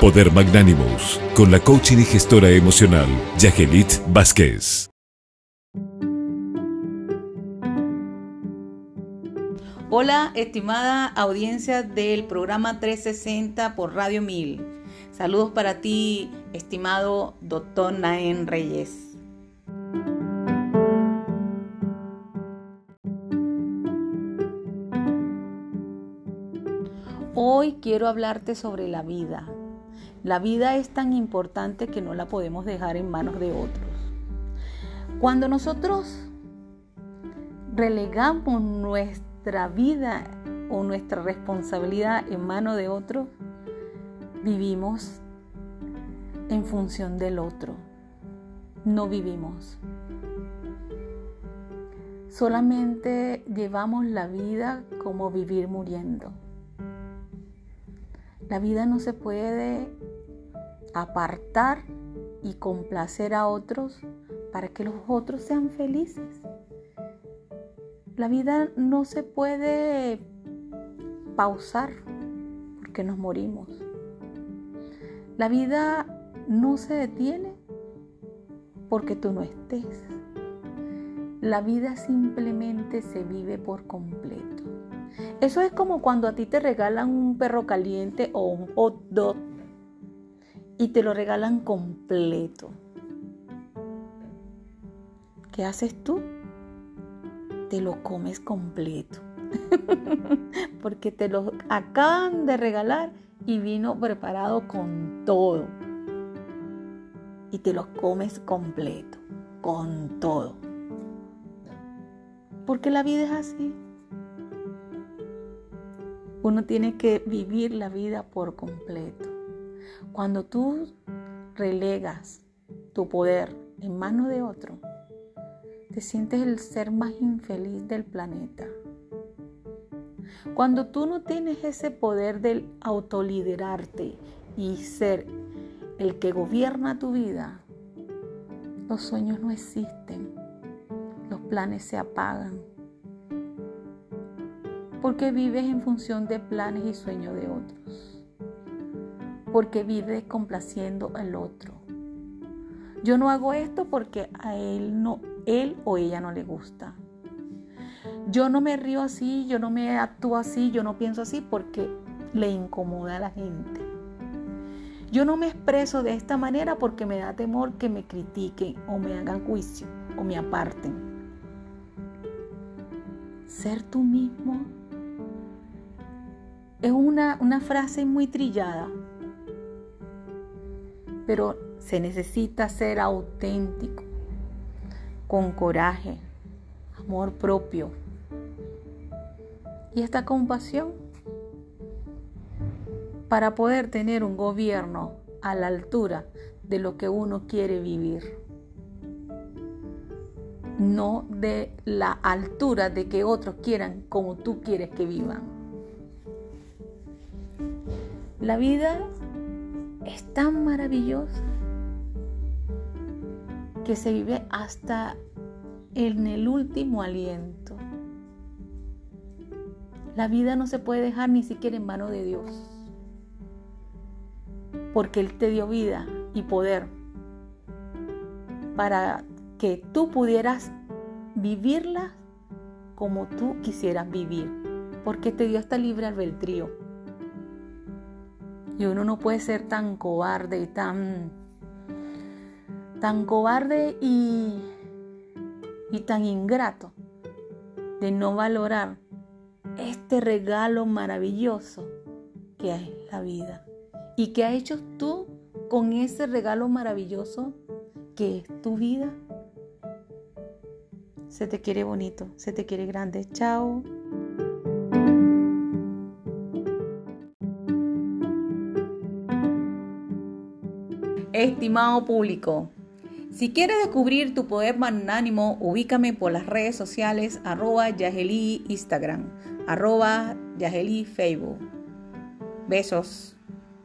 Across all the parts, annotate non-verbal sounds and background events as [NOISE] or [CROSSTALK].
Poder Magnánimos, con la coaching y gestora emocional, Yagelit Vázquez. Hola, estimada audiencia del programa 360 por Radio 1000. Saludos para ti, estimado doctor Naén Reyes. Hoy quiero hablarte sobre la vida. La vida es tan importante que no la podemos dejar en manos de otros. Cuando nosotros relegamos nuestra vida o nuestra responsabilidad en manos de otros, vivimos en función del otro. No vivimos. Solamente llevamos la vida como vivir muriendo. La vida no se puede apartar y complacer a otros para que los otros sean felices. La vida no se puede pausar porque nos morimos. La vida no se detiene porque tú no estés. La vida simplemente se vive por completo. Eso es como cuando a ti te regalan un perro caliente o un hot dog y te lo regalan completo. ¿Qué haces tú? Te lo comes completo. [LAUGHS] Porque te lo acaban de regalar y vino preparado con todo. Y te lo comes completo, con todo. Porque la vida es así. Uno tiene que vivir la vida por completo. Cuando tú relegas tu poder en manos de otro, te sientes el ser más infeliz del planeta. Cuando tú no tienes ese poder del autoliderarte y ser el que gobierna tu vida, los sueños no existen, los planes se apagan, porque vives en función de planes y sueños de otros. Porque vives complaciendo al otro. Yo no hago esto porque a él no él o ella no le gusta. Yo no me río así, yo no me actúo así, yo no pienso así porque le incomoda a la gente. Yo no me expreso de esta manera porque me da temor que me critiquen o me hagan juicio o me aparten. Ser tú mismo es una, una frase muy trillada, pero se necesita ser auténtico, con coraje, amor propio y esta compasión para poder tener un gobierno a la altura de lo que uno quiere vivir. No de la altura de que otros quieran como tú quieres que vivan. La vida es tan maravillosa que se vive hasta en el último aliento. La vida no se puede dejar ni siquiera en manos de Dios, porque Él te dio vida y poder para que tú pudieras vivirla como tú quisieras vivir, porque te dio hasta libre albedrío. Y uno no puede ser tan cobarde y tan, tan cobarde y, y tan ingrato de no valorar este regalo maravilloso que es la vida. ¿Y qué has hecho tú con ese regalo maravilloso que es tu vida? Se te quiere bonito, se te quiere grande. Chao. Estimado público, si quieres descubrir tu poder magnánimo, ubícame por las redes sociales arroba Yageli Instagram, arroba Facebook. Besos.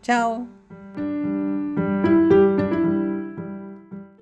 Chao.